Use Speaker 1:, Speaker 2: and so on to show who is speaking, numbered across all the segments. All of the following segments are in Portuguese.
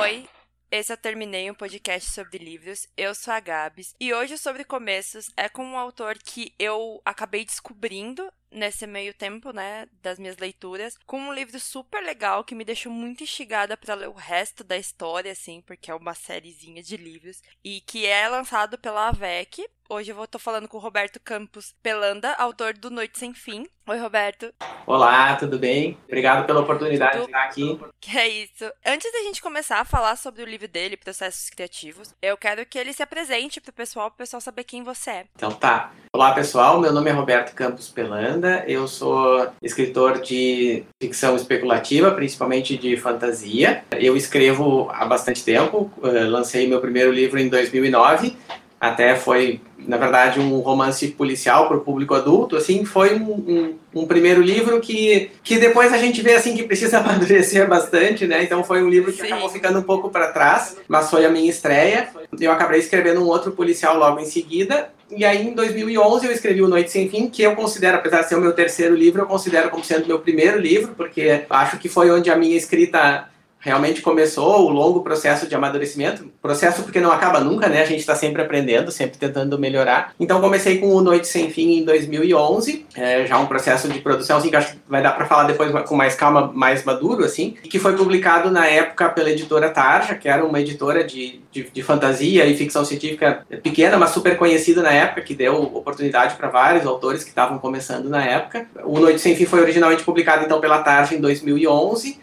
Speaker 1: Oi, esse eu terminei um podcast sobre livros. Eu sou a Gabs e hoje sobre começos é com um autor que eu acabei descobrindo nesse meio tempo, né, das minhas leituras, com um livro super legal que me deixou muito instigada para ler o resto da história, assim, porque é uma sériezinha de livros e que é lançado pela AVEC. Hoje eu vou tô falando com o Roberto Campos Pelanda, autor do Noite Sem Fim. Oi, Roberto.
Speaker 2: Olá, tudo bem? Obrigado pela oportunidade de estar aqui.
Speaker 1: Que é isso. Antes da gente começar a falar sobre o livro dele, Processos Criativos, eu quero que ele se apresente pro pessoal, pro pessoal saber quem você é.
Speaker 2: Então tá. Olá, pessoal. Meu nome é Roberto Campos Pelanda eu sou escritor de ficção especulativa, principalmente de fantasia. Eu escrevo há bastante tempo, eh, lancei meu primeiro livro em 2009 até foi, na verdade, um romance policial para o público adulto, assim, foi um, um, um, primeiro livro que, que depois a gente vê, assim, que precisa amadurecer bastante, né, então foi um livro que Sim. acabou ficando um pouco para trás, mas foi a minha estreia, eu acabei escrevendo um outro policial logo em seguida, e aí em 2011 eu escrevi o Noite Sem Fim, que eu considero, apesar de ser o meu terceiro livro, eu considero como sendo meu primeiro livro, porque acho que foi onde a minha escrita realmente começou o longo processo de amadurecimento, processo porque não acaba nunca, né? A gente está sempre aprendendo, sempre tentando melhorar. Então comecei com o Noite Sem Fim em 2011, é, já um processo de produção assim que acho que vai dar para falar depois com mais calma, mais maduro assim, e que foi publicado na época pela editora Tarja, que era uma editora de, de, de fantasia e ficção científica pequena, mas super conhecida na época, que deu oportunidade para vários autores que estavam começando na época. O Noite Sem Fim foi originalmente publicado então pela Tarja em 2011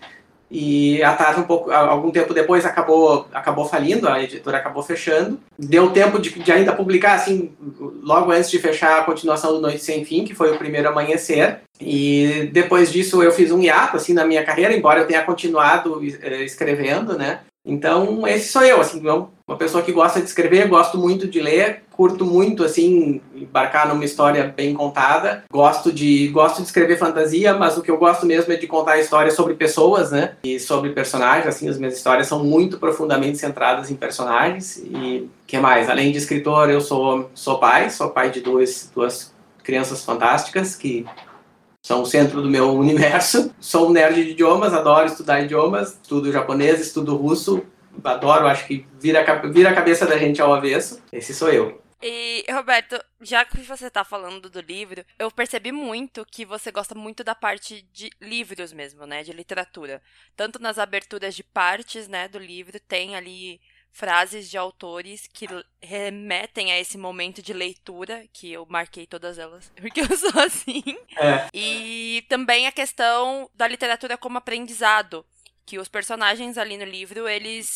Speaker 2: e a Tarja, um pouco, algum tempo depois, acabou, acabou falindo, a editora acabou fechando. Deu tempo de, de, ainda publicar, assim, logo antes de fechar a continuação do Noite Sem Fim, que foi o primeiro amanhecer. E depois disso eu fiz um hiato, assim, na minha carreira, embora eu tenha continuado eh, escrevendo, né? Então, esse sou eu, assim, uma pessoa que gosta de escrever, gosto muito de ler, curto muito, assim, embarcar numa história bem contada. Gosto de, gosto de escrever fantasia, mas o que eu gosto mesmo é de contar histórias sobre pessoas, né? E sobre personagens, assim, as minhas histórias são muito profundamente centradas em personagens. E que mais? Além de escritor, eu sou, sou pai, sou pai de duas, duas crianças fantásticas que são o centro do meu universo. Sou um nerd de idiomas, adoro estudar idiomas, estudo japonês, estudo russo, adoro, acho que vira, vira a cabeça da gente ao avesso. Esse sou eu.
Speaker 1: E, Roberto, já que você está falando do livro, eu percebi muito que você gosta muito da parte de livros mesmo, né? De literatura. Tanto nas aberturas de partes, né, do livro, tem ali frases de autores que remetem a esse momento de leitura, que eu marquei todas elas, porque eu sou assim. É. E também a questão da literatura como aprendizado, que os personagens ali no livro, eles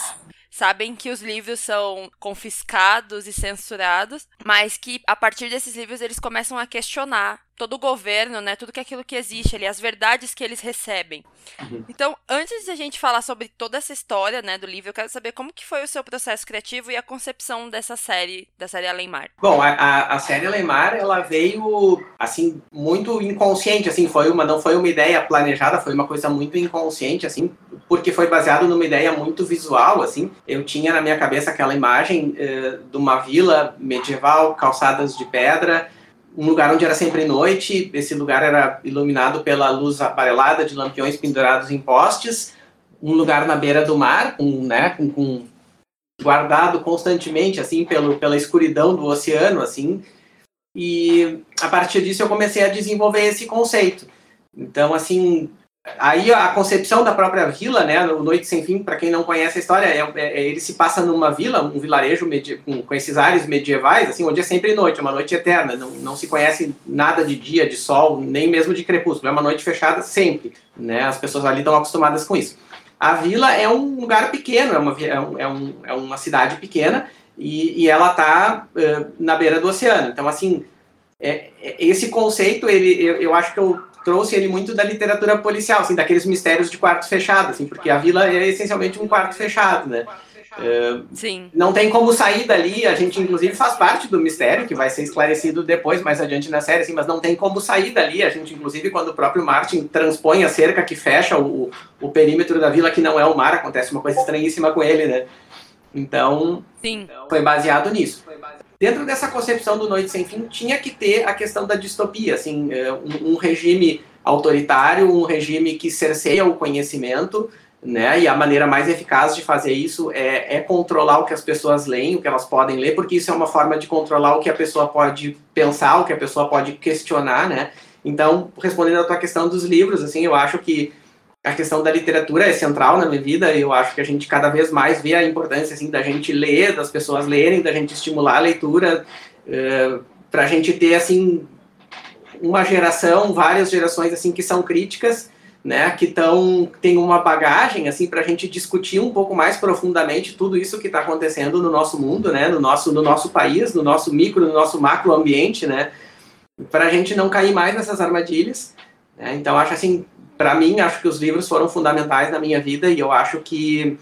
Speaker 1: sabem que os livros são confiscados e censurados, mas que a partir desses livros eles começam a questionar todo o governo, né, tudo que aquilo que existe ali, as verdades que eles recebem. Uhum. Então, antes de a gente falar sobre toda essa história, né, do livro, eu quero saber como que foi o seu processo criativo e a concepção dessa série, da série Alemar.
Speaker 2: Bom, a, a série Alemar, ela veio, assim, muito inconsciente, assim, foi uma, não foi uma ideia planejada, foi uma coisa muito inconsciente, assim, porque foi baseado numa ideia muito visual, assim, eu tinha na minha cabeça aquela imagem uh, de uma vila medieval, calçadas de pedra, um lugar onde era sempre noite, esse lugar era iluminado pela luz aparelada de lampiões pendurados em postes, um lugar na beira do mar, com, né, com, com guardado constantemente assim pelo, pela escuridão do oceano, assim. E a partir disso eu comecei a desenvolver esse conceito. Então, assim, Aí a concepção da própria vila, né, o Noite Sem Fim, para quem não conhece a história, é, é, ele se passa numa vila, um vilarejo com, com, esses ares medievais, assim, onde é sempre noite, é uma noite eterna, não, não se conhece nada de dia, de sol, nem mesmo de crepúsculo, é uma noite fechada sempre, né, as pessoas ali estão acostumadas com isso. A vila é um lugar pequeno, é uma, é, é, um, é uma cidade pequena, e, e ela está uh, na beira do oceano, então, assim, é, é, esse conceito, ele, eu, eu acho que eu trouxe ele muito da literatura policial, assim, daqueles mistérios de quarto fechado, assim, porque a vila é essencialmente um quarto fechado, né?
Speaker 1: Uh, Sim.
Speaker 2: Não tem como sair dali, a gente inclusive faz parte do mistério, que vai ser esclarecido depois, mais adiante na série, assim, mas não tem como sair dali, a gente inclusive quando o próprio Martin transpõe a cerca que fecha o, o perímetro da vila, que não é o mar, acontece uma coisa estranhíssima com ele, né? Então,
Speaker 1: Sim.
Speaker 2: foi baseado nisso. Dentro dessa concepção do Noite Sem Fim, tinha que ter a questão da distopia, assim, é, um, um regime autoritário, um regime que cerceia o conhecimento, né? E a maneira mais eficaz de fazer isso é, é, controlar o que as pessoas leem, o que elas podem ler, porque isso é uma forma de controlar o que a pessoa pode pensar, o que a pessoa pode questionar, né? Então, respondendo à tua questão dos livros, assim, eu acho que a questão da literatura é central na minha vida. Eu acho que a gente cada vez mais vê a importância assim da gente ler, das pessoas lerem, da gente estimular a leitura, uh, eh, para a gente ter assim uma geração, várias gerações assim que são críticas né, que tão, tem uma bagagem assim para a gente discutir um pouco mais profundamente tudo isso que está acontecendo no nosso mundo, né, no nosso, no nosso país, no nosso micro, no nosso macro ambiente, né, para a gente não cair mais nessas armadilhas. Né? Então acho assim, para mim acho que os livros foram fundamentais na minha vida e eu acho que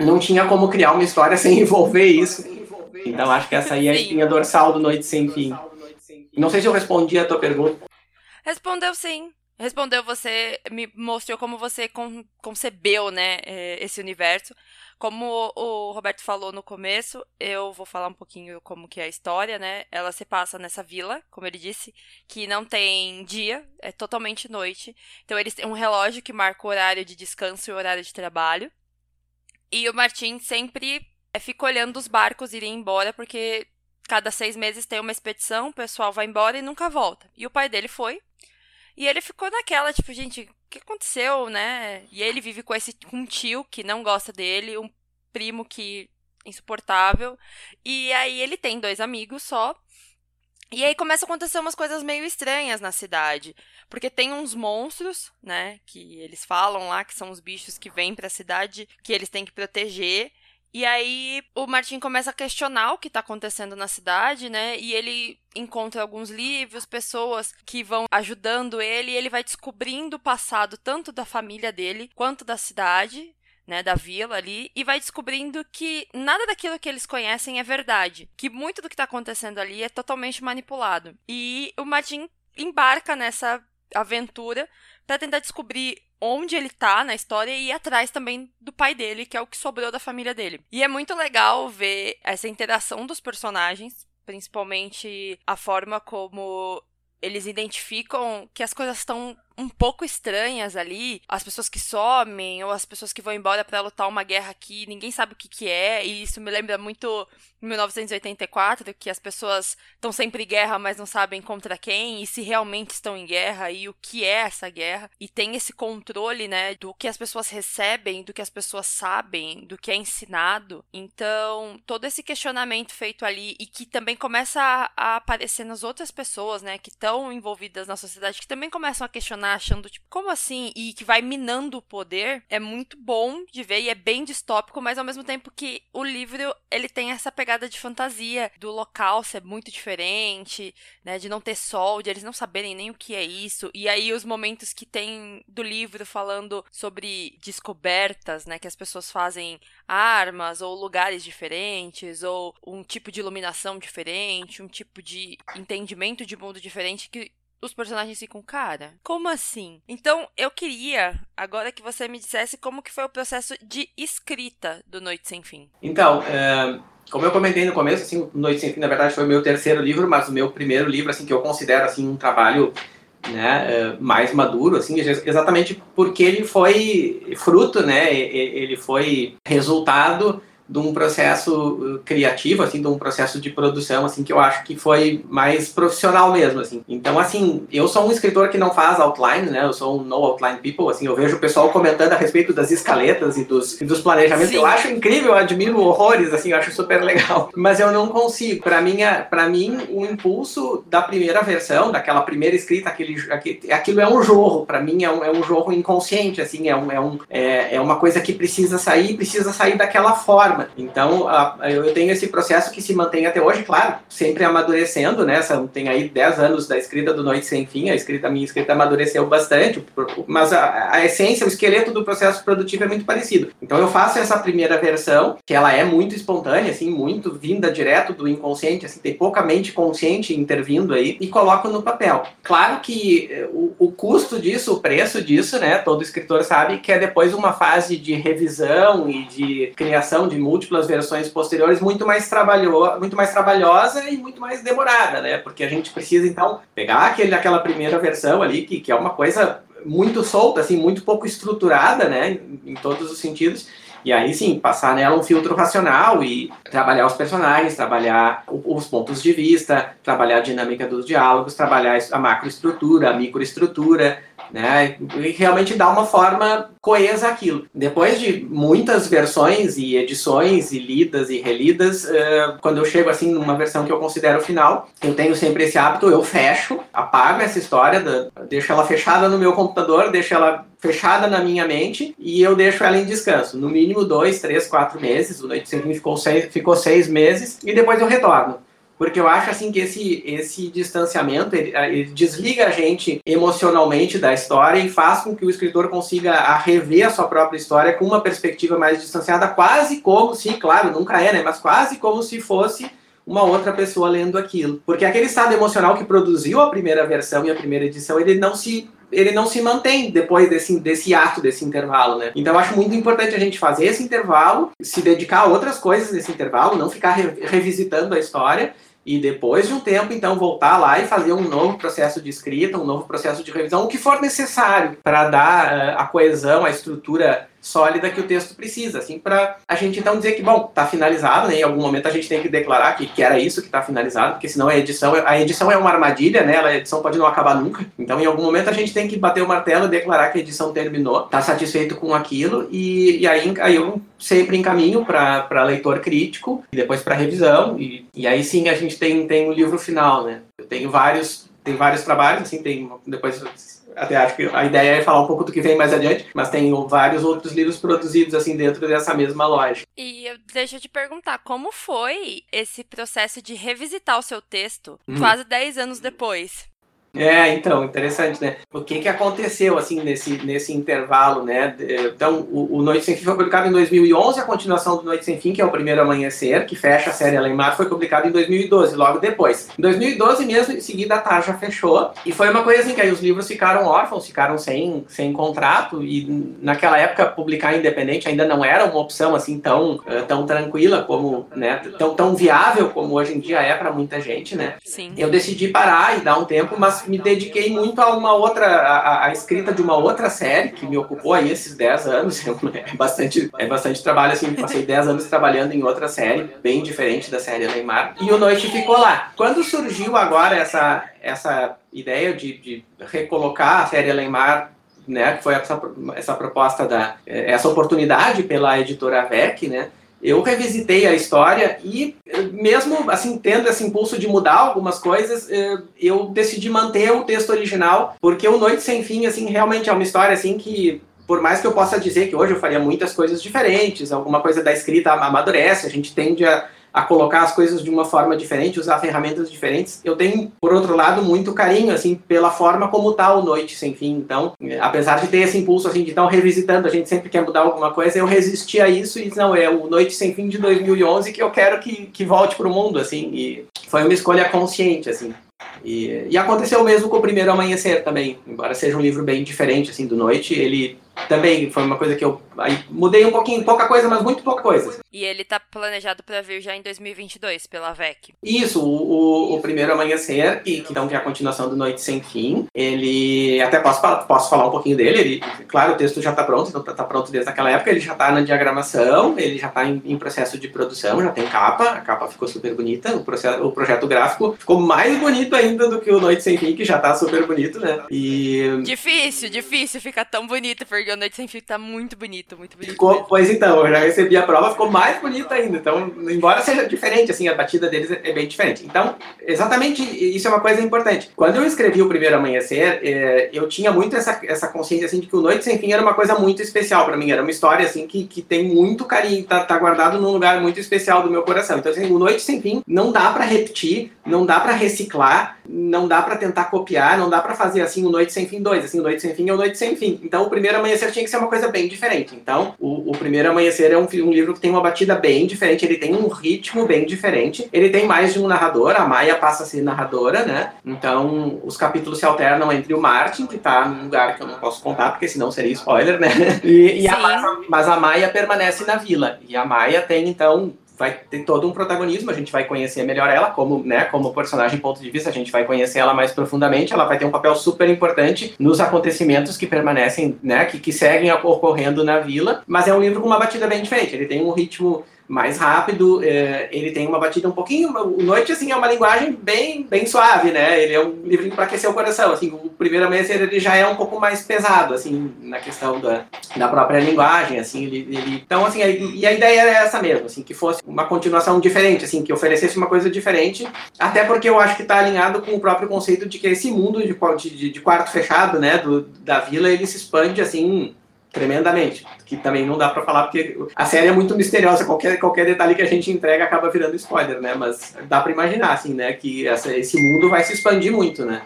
Speaker 2: não tinha como criar uma história sem envolver isso. Então acho que essa aí é a espinha dorsal do Noite Sem Fim. Não sei se eu respondi a tua pergunta.
Speaker 1: Respondeu sim respondeu você, me mostrou como você concebeu, né, é, esse universo. Como o Roberto falou no começo, eu vou falar um pouquinho como que é a história, né? Ela se passa nessa vila, como ele disse, que não tem dia, é totalmente noite. Então eles têm um relógio que marca o horário de descanso e o horário de trabalho. E o Martin sempre é, fica olhando os barcos irem embora, porque cada seis meses tem uma expedição, o pessoal vai embora e nunca volta. E o pai dele foi, e ele ficou naquela, tipo, gente, o que aconteceu, né? E ele vive com esse com um tio que não gosta dele, um primo que insuportável. E aí ele tem dois amigos só. E aí começa a acontecer umas coisas meio estranhas na cidade, porque tem uns monstros, né, que eles falam lá que são os bichos que vêm para a cidade, que eles têm que proteger. E aí o Martin começa a questionar o que está acontecendo na cidade, né? E ele encontra alguns livros, pessoas que vão ajudando ele, e ele vai descobrindo o passado tanto da família dele quanto da cidade, né, da vila ali, e vai descobrindo que nada daquilo que eles conhecem é verdade, que muito do que está acontecendo ali é totalmente manipulado. E o Martin embarca nessa aventura para tentar descobrir onde ele tá na história e atrás também do pai dele, que é o que sobrou da família dele. E é muito legal ver essa interação dos personagens, principalmente a forma como eles identificam que as coisas estão um pouco estranhas ali, as pessoas que somem ou as pessoas que vão embora para lutar uma guerra que ninguém sabe o que que é, e isso me lembra muito 1984, que as pessoas estão sempre em guerra, mas não sabem contra quem e se realmente estão em guerra e o que é essa guerra, e tem esse controle, né, do que as pessoas recebem, do que as pessoas sabem, do que é ensinado. Então, todo esse questionamento feito ali e que também começa a, a aparecer nas outras pessoas, né, que estão envolvidas na sociedade, que também começam a questionar achando, tipo, como assim? E que vai minando o poder, é muito bom de ver e é bem distópico, mas ao mesmo tempo que o livro, ele tem essa pegada de fantasia, do local ser muito diferente, né, de não ter sol, de eles não saberem nem o que é isso, e aí os momentos que tem do livro falando sobre descobertas, né, que as pessoas fazem armas ou lugares diferentes ou um tipo de iluminação diferente, um tipo de entendimento de mundo diferente que os personagens ficam, cara, como assim? Então, eu queria agora que você me dissesse como que foi o processo de escrita do Noite Sem Fim.
Speaker 2: Então, é, como eu comentei no começo, assim, Noite Sem Fim, na verdade, foi o meu terceiro livro, mas o meu primeiro livro, assim, que eu considero, assim, um trabalho né, é, mais maduro, assim, exatamente porque ele foi fruto, né, ele foi resultado de um processo uh, criativo, assim, de um processo de produção, assim, que eu acho que foi mais profissional mesmo, assim. Então, assim, eu sou um escritor que não faz outline, né? Eu sou um no outline people, assim, eu vejo o pessoal comentando a respeito das escaletas e dos, e dos planejamentos. Sim. Eu acho incrível, eu admiro horrores, assim, eu acho super legal. Mas eu não consigo. Para mim, para mim, o impulso da primeira versão, daquela primeira escrita, aquele, aquele, aquilo é um jorro. Para mim, é um, é um jorro inconsciente, assim, é, um, é, um, é, é uma coisa que precisa sair, precisa sair daquela forma forma. Então, a, eu tenho esse processo que se mantém até hoje, claro, sempre amadurecendo, né? Tem aí 10 anos da escrita do Noite Sem Fim, a escrita minha escrita amadureceu bastante, mas a, a essência, o esqueleto do processo produtivo é muito parecido. Então, eu faço essa primeira versão, que ela é muito espontânea, assim, muito vinda direto do inconsciente, assim, tem pouca mente consciente intervindo aí, e coloco no papel. Claro que eh, o, o custo disso, o preço disso, né? Todo escritor sabe que é depois uma fase de revisão e de criação de múltiplas versões posteriores muito mais, trabalho, muito mais trabalhosa e muito mais demorada, né? Porque a gente precisa, então, pegar aquele, aquela primeira versão ali, que, que é uma coisa muito solta, assim, muito pouco estruturada, né, em todos os sentidos. E aí sim, passar nela um filtro racional e trabalhar os personagens, trabalhar os pontos de vista, trabalhar a dinâmica dos diálogos, trabalhar a macroestrutura, a microestrutura, né? E realmente dar uma forma coesa aquilo. Depois de muitas versões e edições e lidas e relidas, uh, quando eu chego assim numa versão que eu considero final, eu tenho sempre esse hábito, eu fecho, apago essa história, da, deixo ela fechada no meu computador, deixo ela fechada na minha mente e eu deixo ela em descanso. No mínimo dois, três, quatro meses. O Noite Sem ficou seis, ficou seis meses e depois eu retorno porque eu acho assim que esse, esse distanciamento ele, ele, desliga a gente emocionalmente da história e faz com que o escritor consiga a rever a sua própria história com uma perspectiva mais distanciada, quase como se, claro, nunca é, né, mas quase como se fosse uma outra pessoa lendo aquilo. Porque aquele estado emocional que produziu a primeira versão e a primeira edição, ele não se ele não se mantém depois desse, desse ato, desse intervalo, né? Então eu acho muito importante a gente fazer esse intervalo, se dedicar a outras coisas nesse intervalo, não ficar re revisitando a história e depois de um tempo, então, voltar lá e fazer um novo processo de escrita, um novo processo de revisão, o que for necessário para dar uh, a coesão, a estrutura sólida que o texto precisa, assim, para a gente então dizer que, bom, está finalizado, né? Em algum momento a gente tem que declarar que, que era isso que está finalizado, porque senão a edição, a edição é uma armadilha, né? A edição pode não acabar nunca. Então, em algum momento a gente tem que bater o martelo e declarar que a edição terminou, está satisfeito com aquilo e, e aí, aí eu sempre encaminho para leitor crítico e depois para revisão e, e aí sim a gente tem tem o livro final, né? Eu tenho vários tem vários trabalhos, assim, tem depois até acho que a ideia é falar um pouco do que vem mais adiante, mas tem vários outros livros produzidos assim dentro dessa mesma lógica.
Speaker 1: E deixa eu te perguntar, como foi esse processo de revisitar o seu texto hum. quase 10 anos depois?
Speaker 2: É, então, interessante, né? O que que aconteceu, assim, nesse, nesse intervalo, né? Então, o, o Noite Sem Fim foi publicado em 2011, a continuação do Noite Sem Fim, que é o Primeiro Amanhecer, que fecha a série Além Mar, foi publicado em 2012, logo depois. Em 2012 mesmo, em seguida, a Tarja fechou, e foi uma coisa assim, que aí os livros ficaram órfãos, ficaram sem, sem contrato, e naquela época, publicar independente ainda não era uma opção, assim, tão, eh, tão tranquila como, né? Tão, tão viável como hoje em dia é para muita gente, né?
Speaker 1: Sim.
Speaker 2: Eu decidi parar e dar um tempo, mas me dediquei muito a uma outra, a, a, escrita de uma outra série que me ocupou aí esses 10 anos. É bastante, é bastante trabalho, assim, passei 10 anos trabalhando em outra série, bem diferente da série Neymar. E o Noite ficou lá. Quando surgiu agora essa, essa ideia de, de recolocar a série Neymar né, que foi essa, essa proposta da essa oportunidade pela editora VEC, né, eu revisitei a história e mesmo assim tendo esse impulso de mudar algumas coisas, eh, eu decidi manter o texto original, porque o Noite Sem Fim assim realmente é uma história assim que por mais que eu possa dizer que hoje eu faria muitas coisas diferentes, alguma coisa da escrita amadurece, a gente tende a a colocar as coisas de uma forma diferente, usar ferramentas diferentes. Eu tenho, por outro lado, muito carinho, assim, pela forma como tá o Noite Sem Fim. Então, apesar de ter esse impulso, assim, de estar revisitando, a gente sempre quer mudar alguma coisa, eu resisti a isso e não, é o Noite Sem Fim de 2011 que eu quero que, que volte pro mundo, assim, e foi uma escolha consciente, assim. E, e aconteceu mesmo com o Primeiro Amanhecer também, embora seja um livro bem diferente, assim, do Noite, ele também foi uma coisa que eu aí, mudei um pouquinho, pouca coisa, mas muito pouca coisa.
Speaker 1: E ele tá planejado para vir já em 2022 pela VEC.
Speaker 2: Isso, o, o primeiro amanhecer, que, que então que é a continuação do Noite Sem Fim. Ele até posso posso falar um pouquinho dele. Ele, claro, o texto já está pronto, então tá, tá, pronto desde aquela época. Ele já está na diagramação, ele já está em, em, processo de produção, já tem capa. A capa ficou super bonita. O, processo, o projeto gráfico ficou mais bonito ainda do que o Noite Sem Fim, que já está super bonito, né?
Speaker 1: E difícil, difícil ficar tão bonito porque o Noite Sem Fim tá muito bonito, muito bonito.
Speaker 2: Ficou, pois então, eu já recebi a prova, ficou mais bonito ainda. Então, embora seja diferente, assim, a batida deles é bem diferente. Então, exatamente isso é uma coisa importante. Quando eu escrevi o Primeiro Amanhecer, é, eu tinha muito essa, essa consciência, assim, de que o Noite Sem Fim era uma coisa muito especial para mim. Era uma história, assim, que, que tem muito carinho, tá, tá guardado num lugar muito especial do meu coração. Então, assim, o Noite Sem Fim não dá para repetir, não dá para reciclar, não dá para tentar copiar, não dá para fazer, assim, o Noite Sem Fim 2. Assim, o Noite Sem Fim é o Noite Sem Fim. Então, o Primeiro Amanhecer tinha que ser uma coisa bem diferente. Então, o, o Primeiro Amanhecer é um, um livro que tem uma batida bem diferente, ele tem um ritmo bem diferente, ele tem mais de um narrador, a Maia passa a ser narradora, né? Então, os capítulos se alternam entre o Martin, que tá num lugar que eu não posso contar, porque senão seria spoiler, né? E, e a Maia, mas a Maia permanece na vila. E a Maia tem, então, vai ter todo um protagonismo, a gente vai conhecer melhor ela como, né, como personagem ponto de vista, a gente vai conhecer ela mais profundamente, ela vai ter um papel super importante nos acontecimentos que permanecem, né, que, que seguem ocorrendo na vila, mas é um livro com uma batida bem diferente, ele tem um ritmo mais rápido, é, ele tem uma batida um pouquinho, o Noite, assim, é uma linguagem bem, bem suave, né, ele é um livrinho para aquecer o coração, assim, o primeiro amanhecer ele já é um pouco mais pesado, assim, na questão da, da própria linguagem, assim, ele, ele então, assim, e a ideia era essa mesmo, assim, que fosse uma continuação diferente, assim, que oferecesse uma coisa diferente, até porque eu acho que está alinhado com o próprio conceito de que esse mundo de, de, de quarto fechado, né, do, da vila, ele se expande, assim, tremendamente. Que também não dá para falar porque a série é muito misteriosa, qualquer, qualquer detalhe que a gente entrega acaba virando spoiler, né? Mas dá para imaginar, assim, né? Que essa, esse mundo vai se expandir muito, né?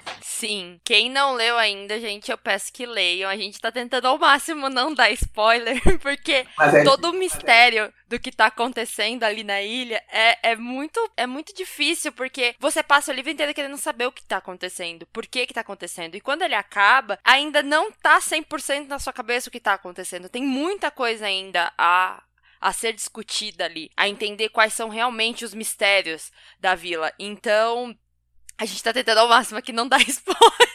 Speaker 1: Sim. Quem não leu ainda, gente, eu peço que leiam. A gente tá tentando ao máximo não dar spoiler, porque é, todo o mistério do que tá acontecendo ali na ilha é, é, muito, é muito difícil, porque você passa o livro inteiro querendo saber o que tá acontecendo, por que que tá acontecendo. E quando ele acaba, ainda não tá 100% na sua cabeça o que tá acontecendo. Tem muita coisa ainda a a ser discutida ali, a entender quais são realmente os mistérios da vila. Então, a gente tá tentando ao máximo aqui não dar spoiler.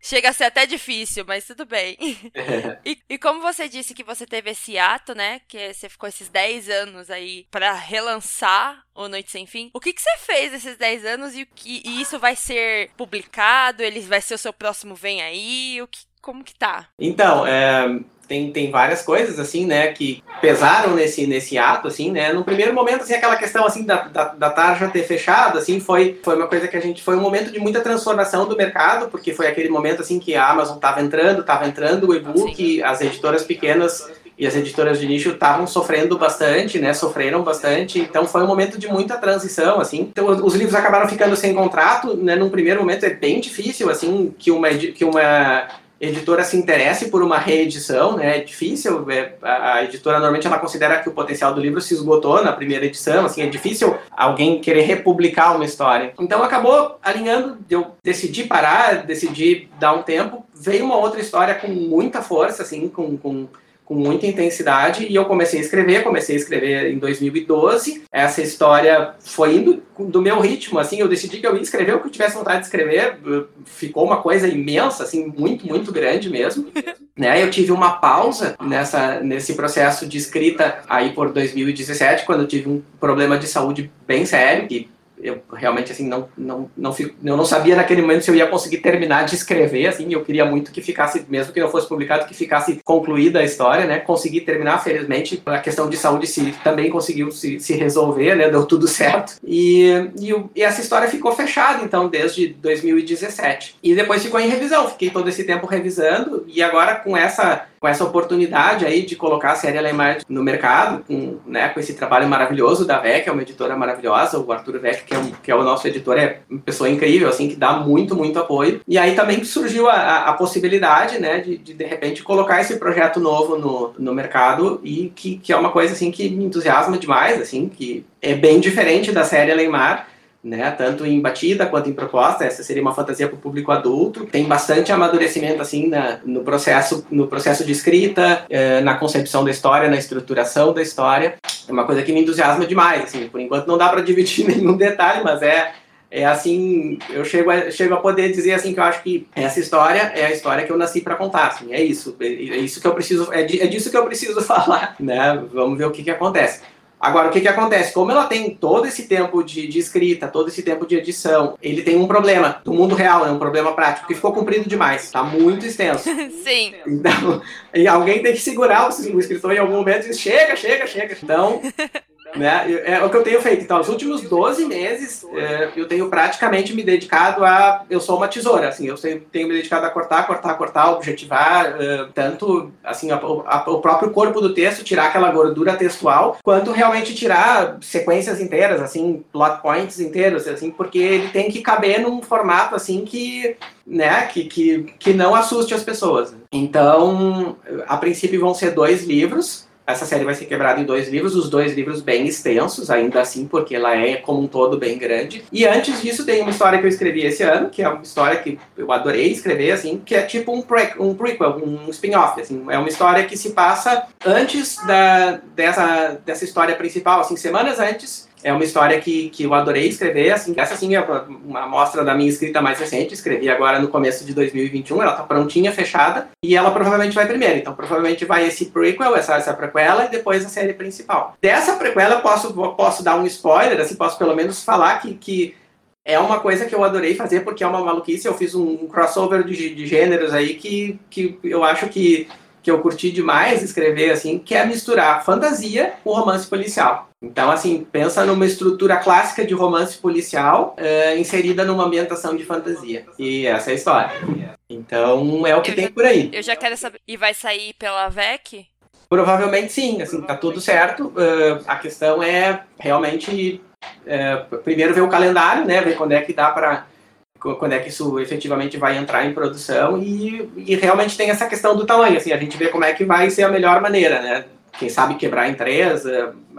Speaker 1: Chega a ser até difícil, mas tudo bem. e, e, como você disse que você teve esse ato, né? Que você ficou esses 10 anos aí para relançar o Noite Sem Fim. O que, que você fez esses 10 anos e, e, e isso vai ser publicado? Ele vai ser o seu próximo Vem Aí? O que, como que tá?
Speaker 2: Então, é, tem, tem várias coisas, assim, né, que pesaram nesse, nesse ato, assim, né, no primeiro momento, assim, aquela questão, assim, da, da, da tarja ter fechado, assim, foi, foi uma coisa que a gente, foi um momento de muita transformação do mercado, porque foi aquele momento, assim, que a Amazon estava entrando, estava entrando o e-book, as editoras pequenas e as editoras de nicho estavam sofrendo bastante, né? Sofreram bastante. Então foi um momento de muita transição, assim. Então os livros acabaram ficando sem contrato, né? Num primeiro momento é bem difícil, assim, que uma que uma editora se interesse por uma reedição, né? É difícil. É, a, editora normalmente ela considera que o potencial do livro se esgotou na primeira edição, assim, é difícil alguém querer republicar uma história. Então acabou alinhando, eu decidi parar, decidi dar um tempo. Veio uma outra história com muita força, assim, com, com com muita intensidade e eu comecei a escrever, comecei a escrever em 2012. Essa história foi indo do meu ritmo, assim, eu decidi que eu ia escrever o que eu tivesse vontade de escrever. Ficou uma coisa imensa, assim, muito, muito grande mesmo. né? Eu tive uma pausa nessa, nesse processo de escrita aí por 2017, quando eu tive um problema de saúde bem sério, que eu realmente assim não não não fico, eu não sabia naquele momento se eu ia conseguir terminar de escrever assim eu queria muito que ficasse mesmo que não fosse publicado que ficasse concluída a história né? Consegui terminar felizmente a questão de saúde se também conseguiu se, se resolver né? Deu tudo certo. E, e, e, essa história ficou fechada então desde 2017 e depois ficou em revisão fiquei todo esse tempo revisando e agora com essa com essa oportunidade aí de colocar a série Alemã no mercado, com, né, com esse trabalho maravilhoso da VEC, é uma editora maravilhosa, o Arthur VEC, que é, um, que é o nosso editor, é uma pessoa incrível, assim, que dá muito, muito apoio. E aí também surgiu a, a possibilidade, né, de, de, de repente, colocar esse projeto novo no, no mercado e que, que é uma coisa, assim, que me entusiasma demais, assim, que é bem diferente da série Alemar, né? Tanto em batida quanto em proposta. Essa seria uma fantasia para o público adulto. Tem bastante amadurecimento assim na, no processo no processo de escrita, eh, na concepção da história, na estruturação da história. É uma coisa que me entusiasma demais. Assim, por enquanto não dá para dividir nenhum detalhe, mas é é assim, eu chego a, chego a poder dizer assim que eu acho que essa história é a história que eu nasci para contar, assim, é isso, é, é, isso que eu preciso, é, é disso que eu preciso falar, né? Vamos ver o que que acontece. Agora, o que, que acontece? Como ela tem todo esse tempo de, de, escrita, todo esse tempo de edição, ele tem um problema do mundo real, é um problema prático, que ficou comprido demais, está muito extenso.
Speaker 1: Sim.
Speaker 2: Então, e alguém tem que segurar o, o escritor em algum momento e dizer, chega, chega, chega. Então, né? É o que eu tenho feito. Então, os últimos 12 meses, é, eu tenho praticamente me dedicado a. Eu sou uma tesoura, assim, eu tenho me dedicado a cortar, cortar, cortar, objetivar, é, tanto assim, a, a, o próprio corpo do texto, tirar aquela gordura textual, quanto realmente tirar sequências inteiras, assim, plot points inteiros, assim, porque ele tem que caber num formato assim que. Né, que, que, que não assuste as pessoas. Então, a princípio vão ser dois livros, essa série vai ser quebrada em dois livros, os dois livros bem extensos, ainda assim, porque ela é, como um todo, bem grande. E antes disso, tem uma história que eu escrevi esse ano, que é uma história que eu adorei escrever, assim, que é tipo um, pre um prequel, um spin-off, assim. É uma história que se passa antes da, dessa, dessa história principal, assim, semanas antes é uma história que, que eu adorei escrever, assim, essa sim é uma amostra da minha escrita mais recente, escrevi agora no começo de 2021, ela tá prontinha, fechada, e ela provavelmente vai primeiro, então provavelmente vai esse prequel, essa, essa prequela, e depois a série principal. Dessa prequela eu posso, posso dar um spoiler, assim, posso pelo menos falar que, que é uma coisa que eu adorei fazer, porque é uma maluquice, eu fiz um crossover de, de gêneros aí que, que eu acho que que eu curti demais escrever, assim, que é misturar fantasia com romance policial. Então, assim, pensa numa estrutura clássica de romance policial uh, inserida numa ambientação de fantasia. E essa é a história. Então, é o que eu tem
Speaker 1: já,
Speaker 2: por aí.
Speaker 1: Eu já quero saber. E vai sair pela VEC?
Speaker 2: Provavelmente sim, assim, tá tudo certo. Uh, a questão é realmente uh, primeiro ver o calendário, né? Ver quando é que dá para quando é que isso efetivamente vai entrar em produção e, e, realmente tem essa questão do tamanho, assim, a gente vê como é que vai ser a melhor maneira, né? Quem sabe quebrar em três,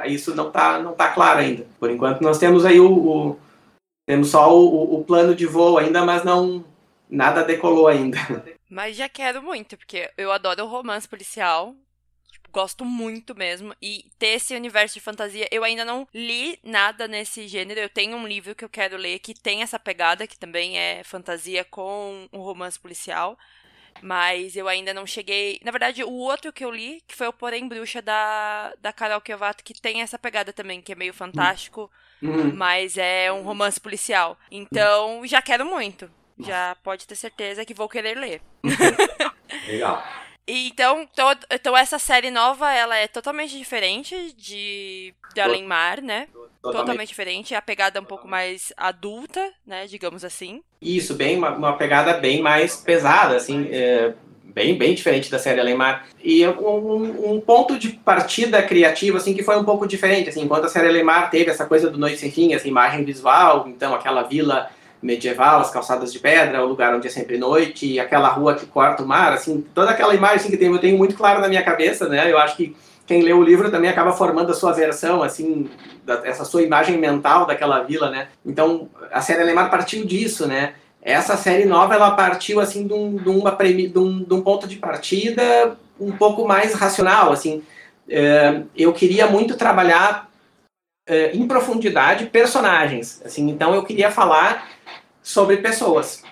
Speaker 2: isso não tá, não tá claro ainda. Por enquanto nós temos aí o, o temos só o, o, plano de voo ainda, mas não nada decolou ainda.
Speaker 1: Mas já quero muito, porque eu adoro romance policial, gosto muito mesmo. E ter esse universo de fantasia, eu ainda não li nada nesse gênero. Eu tenho um livro que eu quero ler que tem essa pegada, que também é fantasia com um romance policial. Mas eu ainda não cheguei. Na verdade, o outro que eu li, que foi o Porém Bruxa da, da Carol Kevato, que tem essa pegada também, que é meio fantástico, uhum. mas é um romance policial. Então, já quero muito. Já pode ter certeza que vou querer ler.
Speaker 2: Legal.
Speaker 1: Então, todo, então essa série nova, ela é totalmente diferente de, de Além Mar, né? Totalmente. totalmente diferente, a pegada é um pouco mais adulta, né, digamos assim.
Speaker 2: Isso, bem uma, uma pegada bem mais pesada, assim, é, bem bem diferente da série Além Mar. E um, um, ponto de partida criativo, assim, que foi um pouco diferente, assim, enquanto a série Além Mar teve essa coisa do Noite Sem Fim, essa imagem visual, então aquela vila medieval, as calçadas de pedra, o lugar onde é sempre noite, aquela rua que corta o mar, assim, toda aquela imagem assim, que tem, eu tenho muito claro na minha cabeça, né? Eu acho que quem lê o livro também acaba formando a sua versão, assim, da, essa sua imagem mental daquela vila, né? Então, a série Alemar partiu disso, né? Essa série nova, ela partiu, assim, de um, de uma premi, de um, de um ponto de partida um pouco mais racional, assim. É, eu queria muito trabalhar é, em profundidade personagens, assim, então eu queria falar sobre pessoas.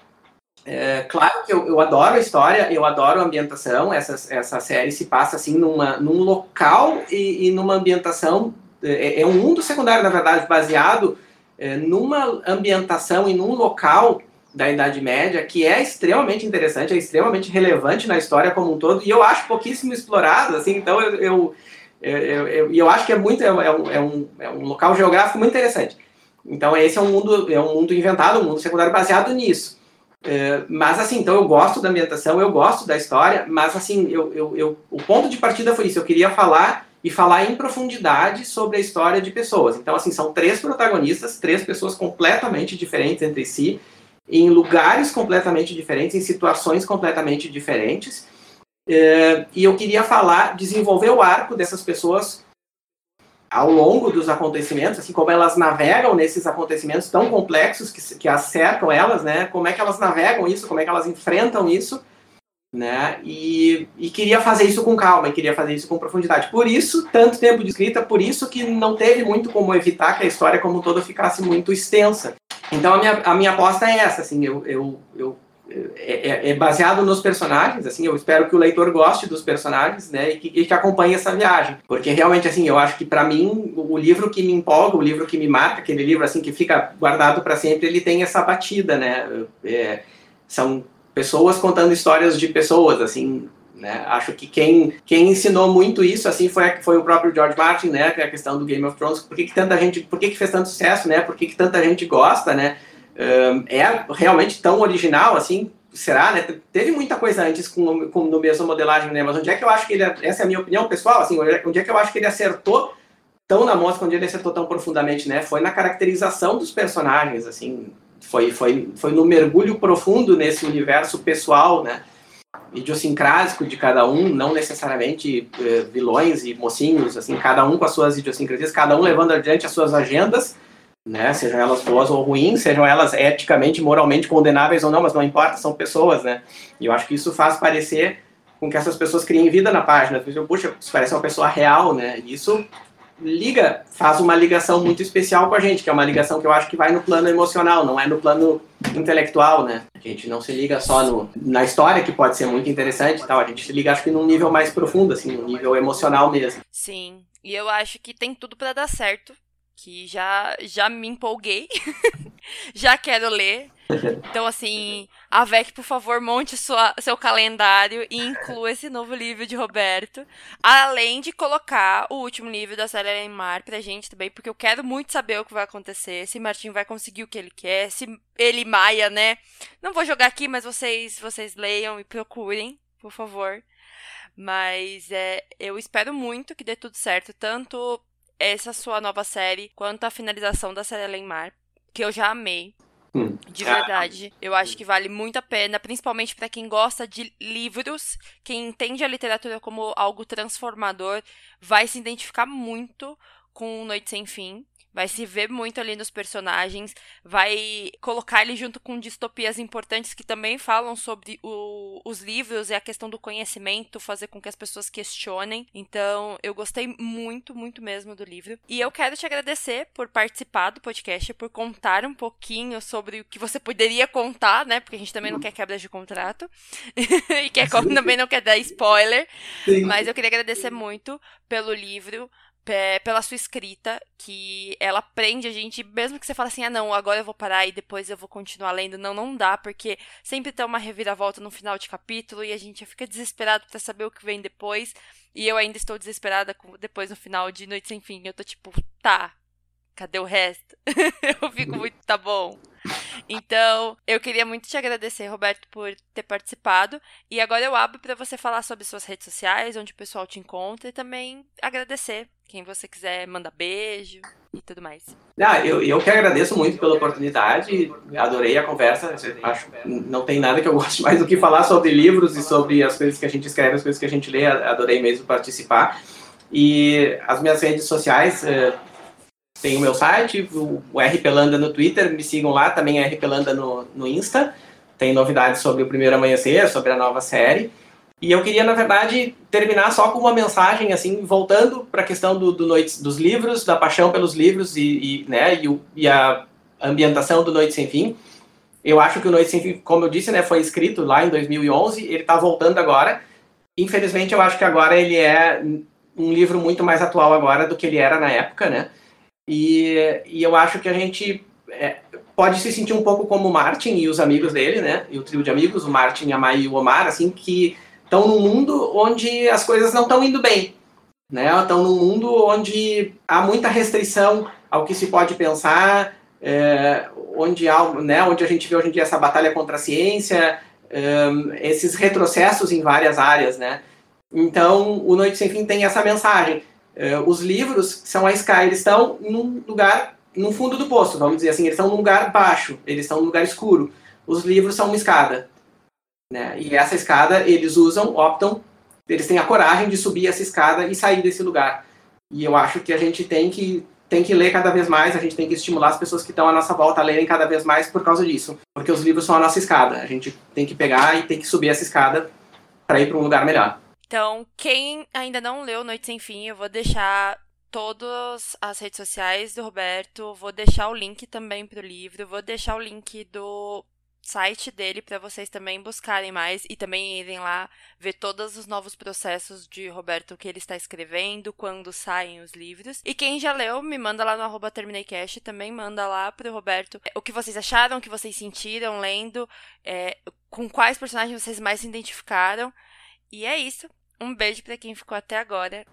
Speaker 2: É, claro que eu, eu, adoro a história, eu adoro a ambientação. Essa, essa série se passa assim numa, num local e, e numa ambientação. É, é, um mundo secundário, na verdade, baseado é, numa ambientação e num local da Idade Média que é extremamente interessante, é extremamente relevante na história como um todo e eu acho pouquíssimo explorado. Assim, então eu, eu, eu, eu, eu acho que é muito é, é, um, é, um, é um local geográfico muito interessante. Então esse é um mundo é um mundo inventado, um mundo secundário baseado nisso. É, mas assim, então eu gosto da ambientação, eu gosto da história, mas assim, eu, eu, eu, o ponto de partida foi isso. Eu queria falar e falar em profundidade sobre a história de pessoas. Então assim, são três protagonistas, três pessoas completamente diferentes entre si, em lugares completamente diferentes, em situações completamente diferentes. É, e eu queria falar, desenvolver o arco dessas pessoas ao longo dos acontecimentos, assim como elas navegam nesses acontecimentos tão complexos que, que acercam elas, né? Como é que elas navegam isso, como é que elas enfrentam isso, né? E, e queria fazer isso com calma, e queria fazer isso com profundidade. Por isso, tanto tempo de escrita, por isso que não teve muito como evitar que a história como toda ficasse muito extensa. Então a minha, a minha aposta é essa, assim, eu, eu, eu é, é, é, baseado nos personagens, assim, eu espero que o leitor goste dos personagens, né, e que, e que acompanhe essa viagem, porque realmente, assim, eu acho que para mim o livro que me empolga, o livro que me marca, aquele livro assim que fica guardado para sempre, ele tem essa batida, né, é, são pessoas contando histórias de pessoas, assim, né, acho que quem, quem ensinou muito isso, assim, foi, foi o próprio George Martin, né, que é a questão do Game of Thrones, por que, que tanta gente, por que, que fez tanto sucesso, né, por que, que tanta gente gosta, né, é realmente tão original assim? Será, né? Teve muita coisa antes com, com no mesmo modelagem, né? Mas onde é que eu acho que ele, essa é a minha opinião pessoal, assim, onde é que eu acho que ele acertou tão na mosca, onde ele acertou tão profundamente, né? Foi na caracterização dos personagens, assim, foi, foi, foi no mergulho profundo nesse universo pessoal, né? idiosincrásico de cada um, não necessariamente uh, vilões e mocinhos, assim, cada um com as suas idiosincrasias, cada um levando adiante as suas agendas, né, sejam elas boas ou ruins, sejam elas eticamente, moralmente condenáveis ou não, mas não importa, são pessoas, né? E eu acho que isso faz parecer com que essas pessoas criem vida na página. Puxa, isso parece uma pessoa real, né? E isso liga, faz uma ligação muito especial com a gente, que é uma ligação que eu acho que vai no plano emocional, não é no plano intelectual, né? A gente não se liga só no, na história, que pode ser muito interessante e tal, a gente se liga, acho que num nível mais profundo, assim, num nível emocional mesmo.
Speaker 1: Sim, e eu acho que tem tudo para dar certo, que já, já me empolguei, já quero ler. Então, assim, Avec, por favor, monte sua, seu calendário e inclua esse novo livro de Roberto. Além de colocar o último livro da série em Mar pra gente também, porque eu quero muito saber o que vai acontecer, se Martin vai conseguir o que ele quer, se ele Maia, né? Não vou jogar aqui, mas vocês, vocês leiam e procurem, por favor. Mas é, eu espero muito que dê tudo certo, tanto essa sua nova série, quanto a finalização da série Além Mar, que eu já amei. Hum. De verdade. Eu acho que vale muito a pena, principalmente para quem gosta de livros, quem entende a literatura como algo transformador, vai se identificar muito com Noite Sem Fim vai se ver muito ali nos personagens, vai colocar ele junto com distopias importantes que também falam sobre o, os livros e a questão do conhecimento, fazer com que as pessoas questionem. Então, eu gostei muito, muito mesmo do livro. E eu quero te agradecer por participar do podcast, por contar um pouquinho sobre o que você poderia contar, né? Porque a gente também não quer quebra de contrato e quer, também não quer dar spoiler. Sim. Mas eu queria agradecer muito pelo livro pela sua escrita, que ela prende a gente, mesmo que você fale assim, ah não, agora eu vou parar e depois eu vou continuar lendo. Não, não dá, porque sempre tem uma reviravolta no final de capítulo e a gente fica desesperado para saber o que vem depois. E eu ainda estou desesperada depois no final de Noite Sem Fim. Eu tô tipo, tá, cadê o resto? eu fico muito, tá bom. Então, eu queria muito te agradecer, Roberto, por ter participado. E agora eu abro para você falar sobre suas redes sociais, onde o pessoal te encontra, e também agradecer quem você quiser mandar beijo e tudo mais.
Speaker 2: Ah, eu, eu que agradeço muito pela oportunidade, adorei a conversa. Acho não tem nada que eu goste mais do que falar sobre livros e sobre as coisas que a gente escreve, as coisas que a gente lê. Adorei mesmo participar. E as minhas redes sociais, eh, tem o meu site, o, o RP Landa no Twitter, me sigam lá, também é RP Landa no, no Insta. Tem novidades sobre o Primeiro Amanhecer, sobre a nova série. E eu queria, na verdade, terminar só com uma mensagem, assim, voltando para a questão do, do Noites, dos livros, da paixão pelos livros e, e né, e, o, e, a ambientação do Noite Sem Fim. Eu acho que o Noite Sem Fim, como eu disse, né, foi escrito lá em 2011, ele está voltando agora. Infelizmente, eu acho que agora ele é um livro muito mais atual agora do que ele era na época, né? E, e eu acho que a gente é, pode se sentir um pouco como o Martin e os amigos dele, né? E o trio de amigos, o Martin, a Mai e o Omar, assim, que estão num mundo onde as coisas não estão indo bem. Né? Estão num mundo onde há muita restrição ao que se pode pensar, é, onde, há, né, onde a gente vê hoje em dia essa batalha contra a ciência, é, esses retrocessos em várias áreas. Né? Então, o Noite Sem Fim tem essa mensagem. É, os livros são a Sky, eles estão num lugar, no fundo do poço, vamos dizer assim, eles estão num lugar baixo, eles estão num lugar escuro. Os livros são uma escada. Né? E essa escada eles usam, optam, eles têm a coragem de subir essa escada e sair desse lugar. E eu acho que a gente tem que tem que ler cada vez mais, a gente tem que estimular as pessoas que estão à nossa volta a lerem cada vez mais por causa disso. Porque os livros são a nossa escada. A gente tem que pegar e tem que subir essa escada para ir para um lugar melhor.
Speaker 1: Então, quem ainda não leu Noite Sem Fim, eu vou deixar todas as redes sociais do Roberto, vou deixar o link também para o livro, vou deixar o link do site dele para vocês também buscarem mais e também irem lá ver todos os novos processos de Roberto que ele está escrevendo, quando saem os livros. E quem já leu, me manda lá no arroba TermineiCast, também manda lá pro Roberto o que vocês acharam, o que vocês sentiram lendo, é, com quais personagens vocês mais se identificaram. E é isso. Um beijo para quem ficou até agora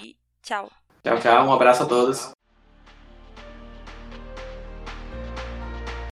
Speaker 1: e tchau.
Speaker 2: Tchau, tchau. Um abraço a todos.